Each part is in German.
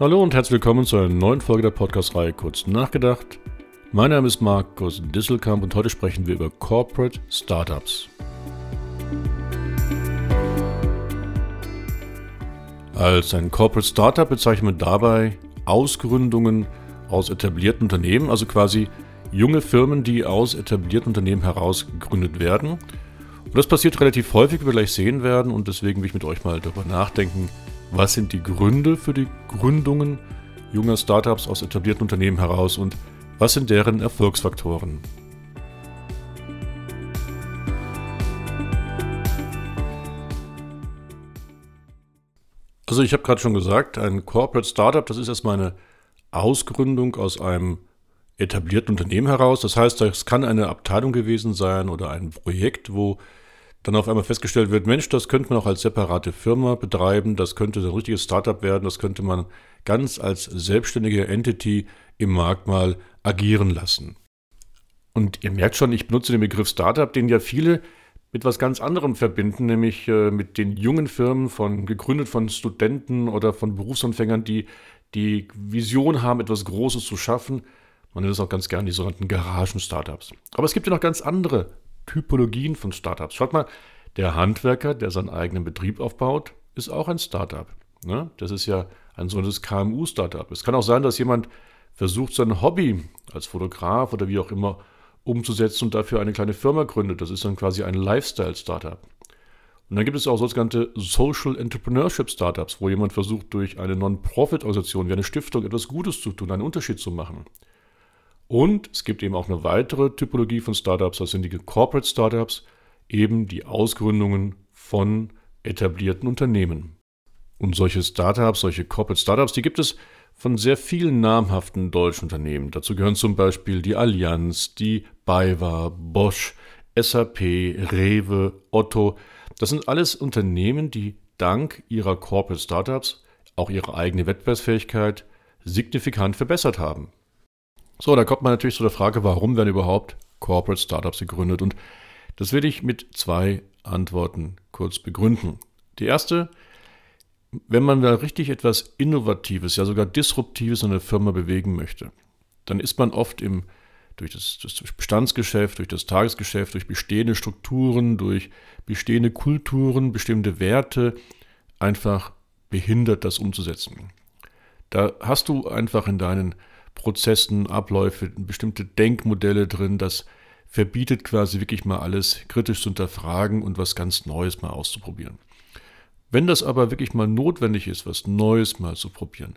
Hallo und herzlich willkommen zu einer neuen Folge der Podcast-Reihe Kurz nachgedacht. Mein Name ist Markus Disselkamp und heute sprechen wir über Corporate Startups. Als ein Corporate Startup bezeichnet man dabei Ausgründungen aus etablierten Unternehmen, also quasi junge Firmen, die aus etablierten Unternehmen heraus gegründet werden. Und das passiert relativ häufig, wie wir gleich sehen werden, und deswegen will ich mit euch mal darüber nachdenken, was sind die Gründe für die Gründungen junger Startups aus etablierten Unternehmen heraus und was sind deren Erfolgsfaktoren. Also ich habe gerade schon gesagt, ein Corporate Startup, das ist erstmal eine Ausgründung aus einem etablierten Unternehmen heraus. Das heißt, das kann eine Abteilung gewesen sein oder ein Projekt, wo dann auf einmal festgestellt wird, Mensch, das könnte man auch als separate Firma betreiben, das könnte ein richtiges Startup werden, das könnte man ganz als selbstständige Entity im Markt mal agieren lassen. Und ihr merkt schon, ich benutze den Begriff Startup, den ja viele mit was ganz anderem verbinden, nämlich äh, mit den jungen Firmen von gegründet von Studenten oder von Berufsanfängern, die die Vision haben, etwas Großes zu schaffen. Man nennt es auch ganz gern die sogenannten Garagen-Startups. Aber es gibt ja noch ganz andere Typologien von Startups. Schaut mal, der Handwerker, der seinen eigenen Betrieb aufbaut, ist auch ein Startup. Ne? Das ist ja ein sogenanntes KMU-Startup. Es kann auch sein, dass jemand versucht, sein Hobby als Fotograf oder wie auch immer umzusetzen und dafür eine kleine Firma gründet. Das ist dann quasi ein Lifestyle-Startup. Und dann gibt es auch sogenannte Social Entrepreneurship Startups, wo jemand versucht, durch eine Non-Profit-Organisation wie eine Stiftung etwas Gutes zu tun, einen Unterschied zu machen. Und es gibt eben auch eine weitere Typologie von Startups, das sind die Corporate Startups, eben die Ausgründungen von etablierten Unternehmen. Und solche Startups, solche Corporate Startups, die gibt es von sehr vielen namhaften deutschen Unternehmen. Dazu gehören zum Beispiel die Allianz, die BayWa, Bosch, SAP, Rewe, Otto. Das sind alles Unternehmen, die dank ihrer Corporate Startups auch ihre eigene Wettbewerbsfähigkeit signifikant verbessert haben. So, da kommt man natürlich zu der Frage, warum werden überhaupt Corporate Startups gegründet? Und das will ich mit zwei Antworten kurz begründen. Die erste, wenn man da richtig etwas Innovatives, ja sogar Disruptives in einer Firma bewegen möchte, dann ist man oft im, durch das, das Bestandsgeschäft, durch das Tagesgeschäft, durch bestehende Strukturen, durch bestehende Kulturen, bestimmte Werte einfach behindert, das umzusetzen. Da hast du einfach in deinen Prozessen, Abläufe, bestimmte Denkmodelle drin. Das verbietet quasi wirklich mal alles kritisch zu hinterfragen und was ganz Neues mal auszuprobieren. Wenn das aber wirklich mal notwendig ist, was Neues mal zu probieren,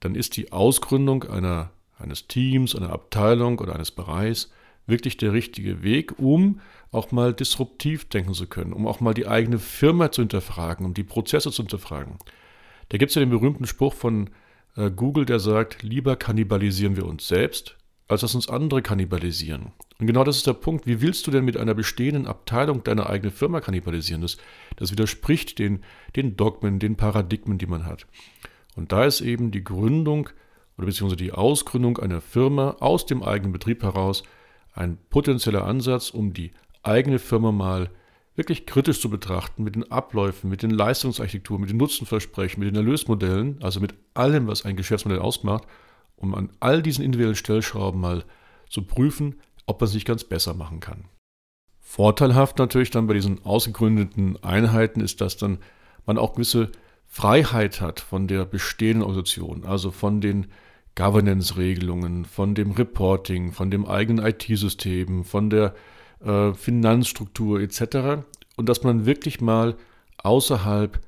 dann ist die Ausgründung einer, eines Teams, einer Abteilung oder eines Bereichs wirklich der richtige Weg, um auch mal disruptiv denken zu können, um auch mal die eigene Firma zu hinterfragen, um die Prozesse zu hinterfragen. Da gibt es ja den berühmten Spruch von Google, der sagt, lieber kannibalisieren wir uns selbst, als dass uns andere kannibalisieren. Und genau das ist der Punkt. Wie willst du denn mit einer bestehenden Abteilung deine eigene Firma kannibalisieren? Das, das widerspricht den, den Dogmen, den Paradigmen, die man hat. Und da ist eben die Gründung oder beziehungsweise die Ausgründung einer Firma aus dem eigenen Betrieb heraus ein potenzieller Ansatz, um die eigene Firma mal wirklich kritisch zu betrachten mit den Abläufen, mit den Leistungsarchitekturen, mit den Nutzenversprechen, mit den Erlösmodellen, also mit allem, was ein Geschäftsmodell ausmacht, um an all diesen individuellen Stellschrauben mal zu prüfen, ob man sich ganz besser machen kann. Vorteilhaft natürlich dann bei diesen ausgegründeten Einheiten ist, dass dann man auch gewisse Freiheit hat von der bestehenden Organisation, also von den Governance-Regelungen, von dem Reporting, von dem eigenen IT-System, von der äh, Finanzstruktur etc. Und dass man wirklich mal außerhalb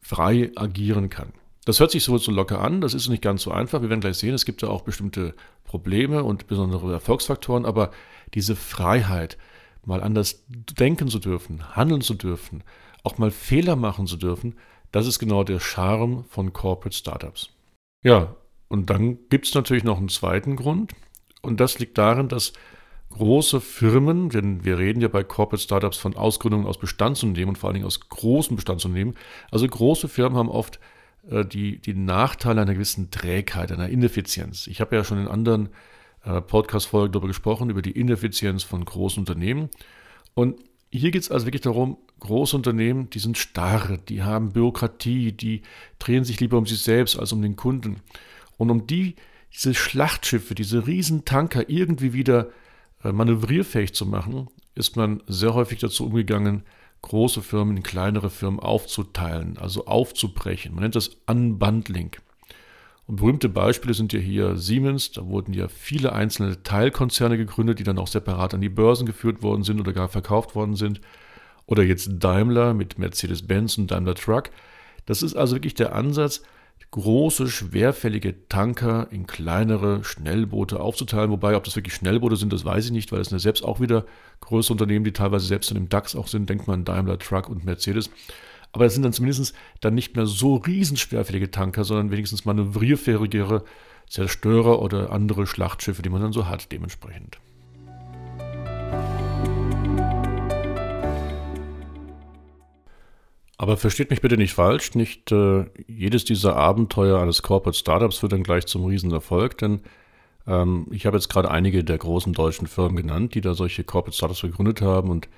frei agieren kann. Das hört sich so, so locker an, das ist nicht ganz so einfach. Wir werden gleich sehen, es gibt ja auch bestimmte Probleme und besondere Erfolgsfaktoren, aber diese Freiheit, mal anders denken zu dürfen, handeln zu dürfen, auch mal Fehler machen zu dürfen, das ist genau der Charme von Corporate Startups. Ja, und dann gibt es natürlich noch einen zweiten Grund, und das liegt darin, dass große Firmen, denn wir reden ja bei Corporate Startups von Ausgründungen aus Bestandsunternehmen und vor allen Dingen aus großen Bestandsunternehmen. Also große Firmen haben oft äh, die, die Nachteile einer gewissen Trägheit, einer Ineffizienz. Ich habe ja schon in anderen äh, Podcast-Folgen darüber gesprochen, über die Ineffizienz von großen Unternehmen. Und hier geht es also wirklich darum, große Unternehmen, die sind starr, die haben Bürokratie, die drehen sich lieber um sich selbst als um den Kunden. Und um die, diese Schlachtschiffe, diese Riesentanker irgendwie wieder äh, manövrierfähig zu machen, ist man sehr häufig dazu umgegangen, große Firmen in kleinere Firmen aufzuteilen, also aufzubrechen. Man nennt das Unbundling. Und berühmte Beispiele sind ja hier Siemens, da wurden ja viele einzelne Teilkonzerne gegründet, die dann auch separat an die Börsen geführt worden sind oder gar verkauft worden sind. Oder jetzt Daimler mit Mercedes-Benz und Daimler Truck. Das ist also wirklich der Ansatz, große, schwerfällige Tanker in kleinere Schnellboote aufzuteilen. Wobei, ob das wirklich Schnellboote sind, das weiß ich nicht, weil es sind ja selbst auch wieder größere Unternehmen, die teilweise selbst in dem DAX auch sind. Denkt man an Daimler Truck und Mercedes. Aber es sind dann zumindest dann nicht mehr so riesenschwerfällige Tanker, sondern wenigstens manövrierfähigere Zerstörer oder andere Schlachtschiffe, die man dann so hat, dementsprechend. Aber versteht mich bitte nicht falsch, nicht äh, jedes dieser Abenteuer eines Corporate Startups wird dann gleich zum Riesenerfolg, denn ähm, ich habe jetzt gerade einige der großen deutschen Firmen genannt, die da solche Corporate Startups gegründet haben und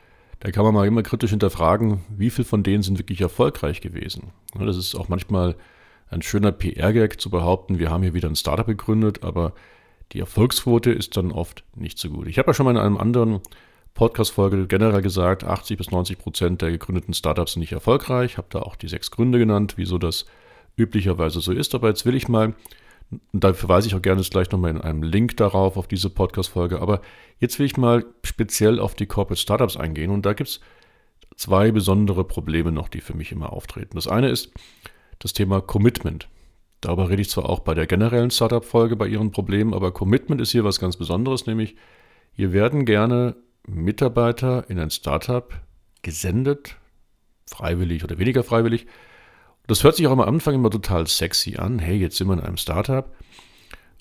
da kann man mal immer kritisch hinterfragen, wie viel von denen sind wirklich erfolgreich gewesen. Das ist auch manchmal ein schöner PR-Gag zu behaupten, wir haben hier wieder ein Startup gegründet, aber die Erfolgsquote ist dann oft nicht so gut. Ich habe ja schon mal in einem anderen Podcast-Folge generell gesagt, 80 bis 90 Prozent der gegründeten Startups sind nicht erfolgreich. Ich habe da auch die sechs Gründe genannt, wieso das üblicherweise so ist. Aber jetzt will ich mal da verweise ich auch gerne gleich nochmal in einem Link darauf, auf diese Podcast-Folge. Aber jetzt will ich mal speziell auf die Corporate Startups eingehen. Und da gibt es zwei besondere Probleme noch, die für mich immer auftreten. Das eine ist das Thema Commitment. Darüber rede ich zwar auch bei der generellen Startup-Folge bei ihren Problemen, aber Commitment ist hier was ganz Besonderes, nämlich hier werden gerne Mitarbeiter in ein Startup gesendet, freiwillig oder weniger freiwillig, das hört sich auch am Anfang immer total sexy an. Hey, jetzt sind wir in einem Startup.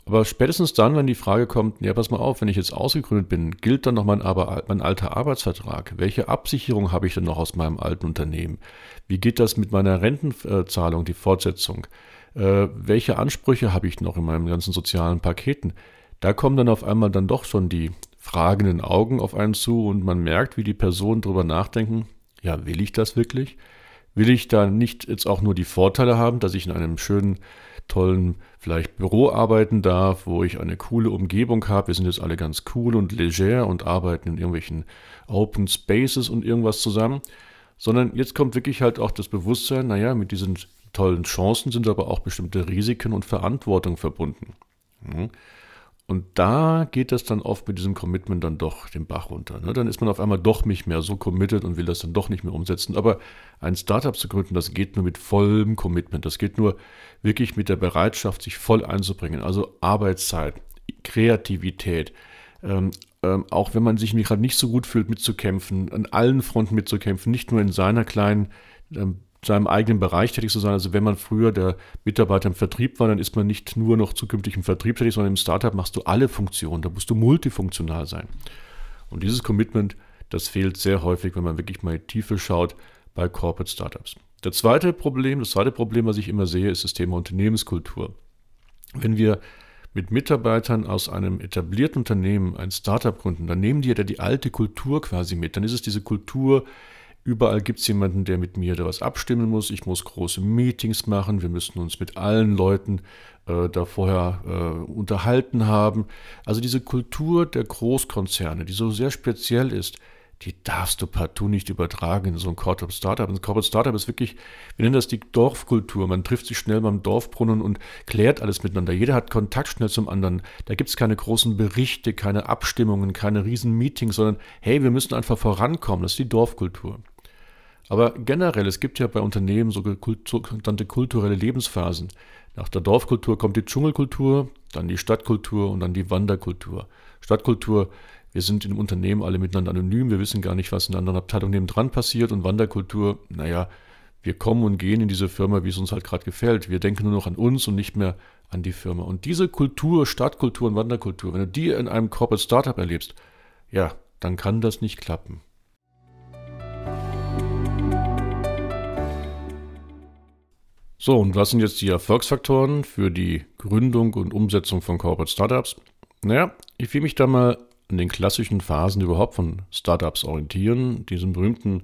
Aber spätestens dann, wenn die Frage kommt, ja, pass mal auf, wenn ich jetzt ausgegründet bin, gilt dann noch mein, mein alter Arbeitsvertrag? Welche Absicherung habe ich denn noch aus meinem alten Unternehmen? Wie geht das mit meiner Rentenzahlung, die Fortsetzung? Äh, welche Ansprüche habe ich noch in meinen ganzen sozialen Paketen? Da kommen dann auf einmal dann doch schon die fragenden Augen auf einen zu und man merkt, wie die Personen darüber nachdenken, ja, will ich das wirklich? will ich da nicht jetzt auch nur die Vorteile haben, dass ich in einem schönen, tollen, vielleicht Büro arbeiten darf, wo ich eine coole Umgebung habe. Wir sind jetzt alle ganz cool und leger und arbeiten in irgendwelchen Open Spaces und irgendwas zusammen. Sondern jetzt kommt wirklich halt auch das Bewusstsein, naja, mit diesen tollen Chancen sind aber auch bestimmte Risiken und Verantwortung verbunden. Hm. Und da geht das dann oft mit diesem Commitment dann doch den Bach runter. Ne? Dann ist man auf einmal doch nicht mehr so committed und will das dann doch nicht mehr umsetzen. Aber ein Startup zu gründen, das geht nur mit vollem Commitment. Das geht nur wirklich mit der Bereitschaft, sich voll einzubringen. Also Arbeitszeit, Kreativität, ähm, ähm, auch wenn man sich gerade nicht so gut fühlt, mitzukämpfen, an allen Fronten mitzukämpfen, nicht nur in seiner kleinen ähm, seinem eigenen Bereich tätig zu sein. Also wenn man früher der Mitarbeiter im Vertrieb war, dann ist man nicht nur noch zukünftig im Vertrieb tätig, sondern im Startup machst du alle Funktionen. Da musst du multifunktional sein. Und dieses Commitment, das fehlt sehr häufig, wenn man wirklich mal in die Tiefe schaut bei Corporate Startups. Der zweite Problem, das zweite Problem, was ich immer sehe, ist das Thema Unternehmenskultur. Wenn wir mit Mitarbeitern aus einem etablierten Unternehmen ein Startup gründen, dann nehmen die ja die alte Kultur quasi mit. Dann ist es diese Kultur, Überall gibt es jemanden, der mit mir da was abstimmen muss. Ich muss große Meetings machen. Wir müssen uns mit allen Leuten äh, da vorher äh, unterhalten haben. Also diese Kultur der Großkonzerne, die so sehr speziell ist, die darfst du partout nicht übertragen in so ein Corporate Startup. Ein Corporate Startup ist wirklich, wir nennen das die Dorfkultur. Man trifft sich schnell beim Dorfbrunnen und klärt alles miteinander. Jeder hat Kontakt schnell zum anderen. Da gibt es keine großen Berichte, keine Abstimmungen, keine riesen Meetings, sondern hey, wir müssen einfach vorankommen. Das ist die Dorfkultur. Aber generell, es gibt ja bei Unternehmen sogenannte kulturelle Lebensphasen. Nach der Dorfkultur kommt die Dschungelkultur, dann die Stadtkultur und dann die Wanderkultur. Stadtkultur, wir sind im Unternehmen alle miteinander anonym, wir wissen gar nicht, was in der anderen Abteilung nebendran passiert. Und Wanderkultur, naja, wir kommen und gehen in diese Firma, wie es uns halt gerade gefällt. Wir denken nur noch an uns und nicht mehr an die Firma. Und diese Kultur, Stadtkultur und Wanderkultur, wenn du die in einem Corporate Startup erlebst, ja, dann kann das nicht klappen. So, und was sind jetzt die Erfolgsfaktoren für die Gründung und Umsetzung von Corporate Startups? Naja, ich will mich da mal an den klassischen Phasen überhaupt von Startups orientieren, diesen berühmten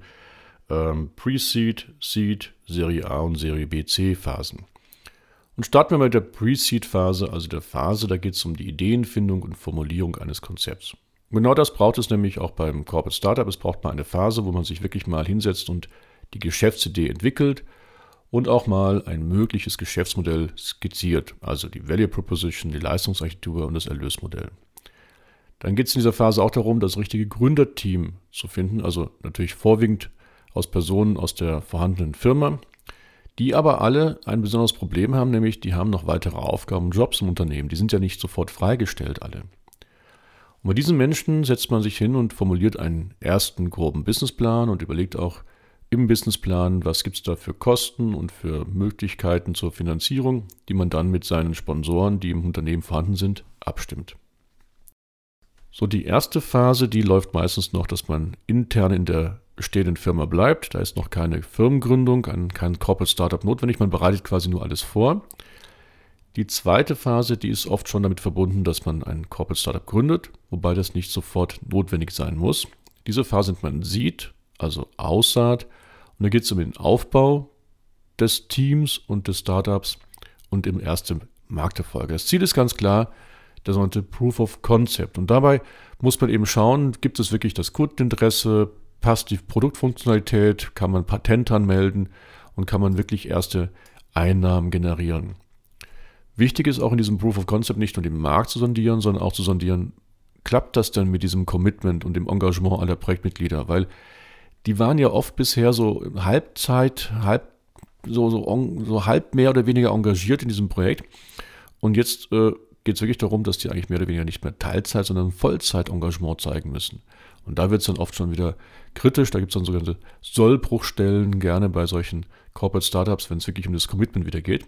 ähm, Pre-Seed, Seed, Serie A und Serie B, C Phasen. Und starten wir mit der Pre-Seed-Phase, also der Phase, da geht es um die Ideenfindung und Formulierung eines Konzepts. Genau das braucht es nämlich auch beim Corporate Startup. Es braucht mal eine Phase, wo man sich wirklich mal hinsetzt und die Geschäftsidee entwickelt und auch mal ein mögliches Geschäftsmodell skizziert, also die Value Proposition, die Leistungsarchitektur und das Erlösmodell. Dann geht es in dieser Phase auch darum, das richtige Gründerteam zu finden, also natürlich vorwiegend aus Personen aus der vorhandenen Firma, die aber alle ein besonderes Problem haben, nämlich die haben noch weitere Aufgaben und Jobs im Unternehmen. Die sind ja nicht sofort freigestellt alle. Und bei diesen Menschen setzt man sich hin und formuliert einen ersten groben Businessplan und überlegt auch, im Businessplan, was gibt es da für Kosten und für Möglichkeiten zur Finanzierung, die man dann mit seinen Sponsoren, die im Unternehmen vorhanden sind, abstimmt. So, die erste Phase, die läuft meistens noch, dass man intern in der bestehenden Firma bleibt. Da ist noch keine Firmengründung, kein Corporate Startup notwendig. Man bereitet quasi nur alles vor. Die zweite Phase, die ist oft schon damit verbunden, dass man ein Corporate Startup gründet, wobei das nicht sofort notwendig sein muss. Diese Phase nennt man Seed, also Aussaat. Und da geht es um den Aufbau des Teams und des Startups und im ersten Markterfolg. Das Ziel ist ganz klar, der sogenannte Proof of Concept. Und dabei muss man eben schauen, gibt es wirklich das Kundeninteresse, passt die Produktfunktionalität, kann man Patent anmelden und kann man wirklich erste Einnahmen generieren. Wichtig ist auch in diesem Proof of Concept nicht nur den Markt zu sondieren, sondern auch zu sondieren, klappt das denn mit diesem Commitment und dem Engagement aller Projektmitglieder? Weil die waren ja oft bisher so Halbzeit, halb, so, so, so halb mehr oder weniger engagiert in diesem Projekt. Und jetzt äh, geht es wirklich darum, dass die eigentlich mehr oder weniger nicht mehr Teilzeit, sondern Vollzeit-Engagement zeigen müssen. Und da wird es dann oft schon wieder kritisch. Da gibt es dann sogenannte Sollbruchstellen gerne bei solchen Corporate Startups, wenn es wirklich um das Commitment wieder geht.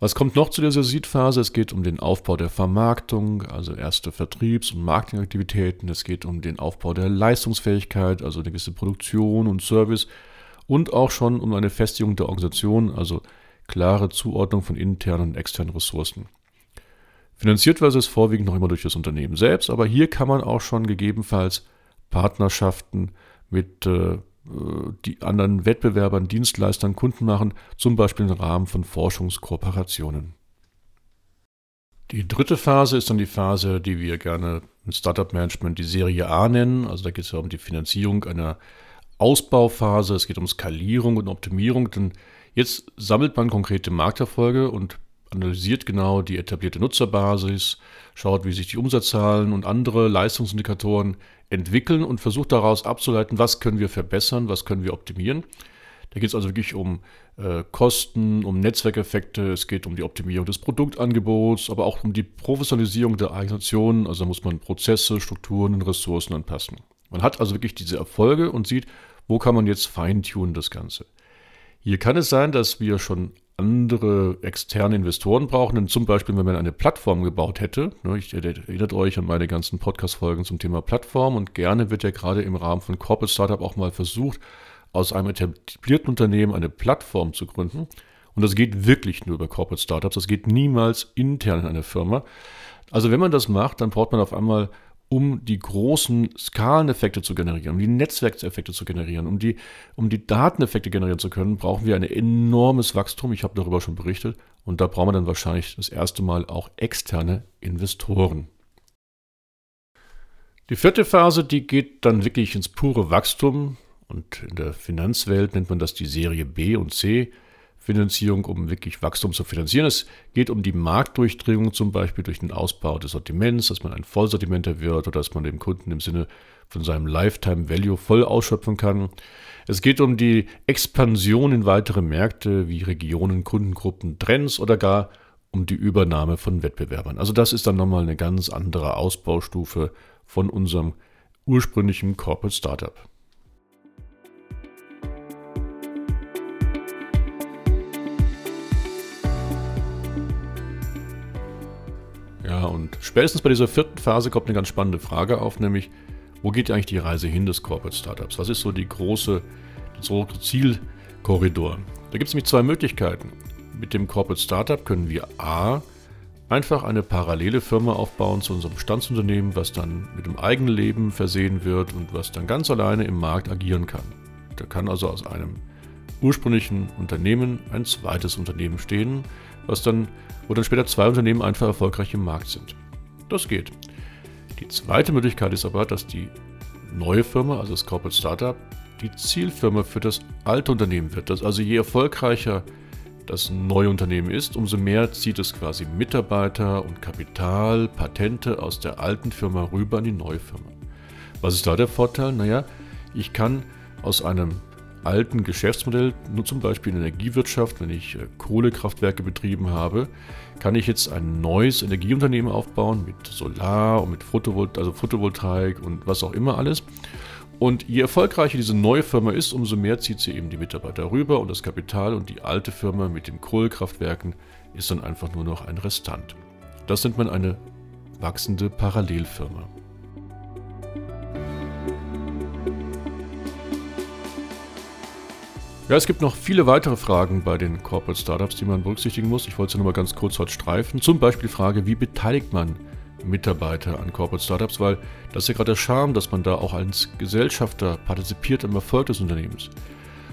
Was kommt noch zu dieser Seed-Phase? Es geht um den Aufbau der Vermarktung, also erste Vertriebs- und Marketingaktivitäten. Es geht um den Aufbau der Leistungsfähigkeit, also eine gewisse Produktion und Service. Und auch schon um eine Festigung der Organisation, also klare Zuordnung von internen und externen Ressourcen. Finanziert wird es vorwiegend noch immer durch das Unternehmen selbst, aber hier kann man auch schon gegebenenfalls Partnerschaften mit äh, die anderen Wettbewerbern, Dienstleistern, Kunden machen, zum Beispiel im Rahmen von Forschungskooperationen. Die dritte Phase ist dann die Phase, die wir gerne im Startup Management die Serie A nennen. Also da geht es ja um die Finanzierung einer Ausbauphase, es geht um Skalierung und Optimierung, denn jetzt sammelt man konkrete Markterfolge und analysiert genau die etablierte Nutzerbasis, schaut, wie sich die Umsatzzahlen und andere Leistungsindikatoren entwickeln und versucht daraus abzuleiten, was können wir verbessern, was können wir optimieren. Da geht es also wirklich um äh, Kosten, um Netzwerkeffekte, es geht um die Optimierung des Produktangebots, aber auch um die Professionalisierung der Organisation. Also muss man Prozesse, Strukturen und Ressourcen anpassen. Man hat also wirklich diese Erfolge und sieht, wo kann man jetzt feintunen das Ganze. Hier kann es sein, dass wir schon andere externe Investoren brauchen. Denn zum Beispiel, wenn man eine Plattform gebaut hätte, ne, ich erinnert euch an meine ganzen Podcast-Folgen zum Thema Plattform und gerne wird ja gerade im Rahmen von Corporate Startup auch mal versucht, aus einem etablierten Unternehmen eine Plattform zu gründen. Und das geht wirklich nur über Corporate Startups. Das geht niemals intern in einer Firma. Also wenn man das macht, dann braucht man auf einmal um die großen Skaleneffekte zu generieren, um die Netzwerkeffekte zu generieren, um die, um die Dateneffekte generieren zu können, brauchen wir ein enormes Wachstum. Ich habe darüber schon berichtet. Und da brauchen wir dann wahrscheinlich das erste Mal auch externe Investoren. Die vierte Phase, die geht dann wirklich ins pure Wachstum. Und in der Finanzwelt nennt man das die Serie B und C. Finanzierung, um wirklich Wachstum zu finanzieren. Es geht um die Marktdurchdringung zum Beispiel durch den Ausbau des Sortiments, dass man ein Vollsortimenter wird oder dass man dem Kunden im Sinne von seinem Lifetime Value voll ausschöpfen kann. Es geht um die Expansion in weitere Märkte wie Regionen, Kundengruppen, Trends oder gar um die Übernahme von Wettbewerbern. Also das ist dann nochmal eine ganz andere Ausbaustufe von unserem ursprünglichen Corporate Startup. Und spätestens bei dieser vierten Phase kommt eine ganz spannende Frage auf, nämlich, wo geht eigentlich die Reise hin des Corporate Startups? Was ist so die große, das Zielkorridor? Da gibt es nämlich zwei Möglichkeiten. Mit dem Corporate Startup können wir A, einfach eine parallele Firma aufbauen zu unserem Bestandsunternehmen, was dann mit dem eigenen Leben versehen wird und was dann ganz alleine im Markt agieren kann. Da kann also aus einem ursprünglichen Unternehmen ein zweites Unternehmen stehen, was dann, wo dann später zwei Unternehmen einfach erfolgreich im Markt sind. Das geht. Die zweite Möglichkeit ist aber, dass die neue Firma, also das Corporate Startup, die Zielfirma für das alte Unternehmen wird. Dass also je erfolgreicher das neue Unternehmen ist, umso mehr zieht es quasi Mitarbeiter und Kapital, Patente aus der alten Firma rüber in die neue Firma. Was ist da der Vorteil? Naja, ich kann aus einem alten Geschäftsmodell, nur zum Beispiel in der Energiewirtschaft, wenn ich äh, Kohlekraftwerke betrieben habe, kann ich jetzt ein neues Energieunternehmen aufbauen mit Solar und mit Photovol also Photovoltaik und was auch immer alles. Und je erfolgreicher diese neue Firma ist, umso mehr zieht sie eben die Mitarbeiter rüber und das Kapital und die alte Firma mit den Kohlekraftwerken ist dann einfach nur noch ein Restant. Das nennt man eine wachsende Parallelfirma. Ja, es gibt noch viele weitere Fragen bei den Corporate Startups, die man berücksichtigen muss. Ich wollte sie nur mal ganz kurz heute streifen. Zum Beispiel die Frage, wie beteiligt man Mitarbeiter an Corporate Startups? Weil das ist ja gerade der Charme, dass man da auch als Gesellschafter partizipiert am Erfolg des Unternehmens.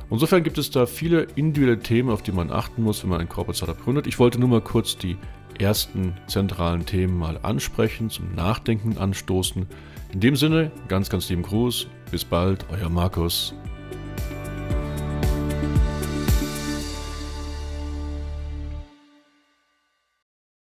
Insofern gibt es da viele individuelle Themen, auf die man achten muss, wenn man ein Corporate Startup gründet. Ich wollte nur mal kurz die ersten zentralen Themen mal ansprechen, zum Nachdenken anstoßen. In dem Sinne, ganz, ganz lieben Gruß. Bis bald, euer Markus.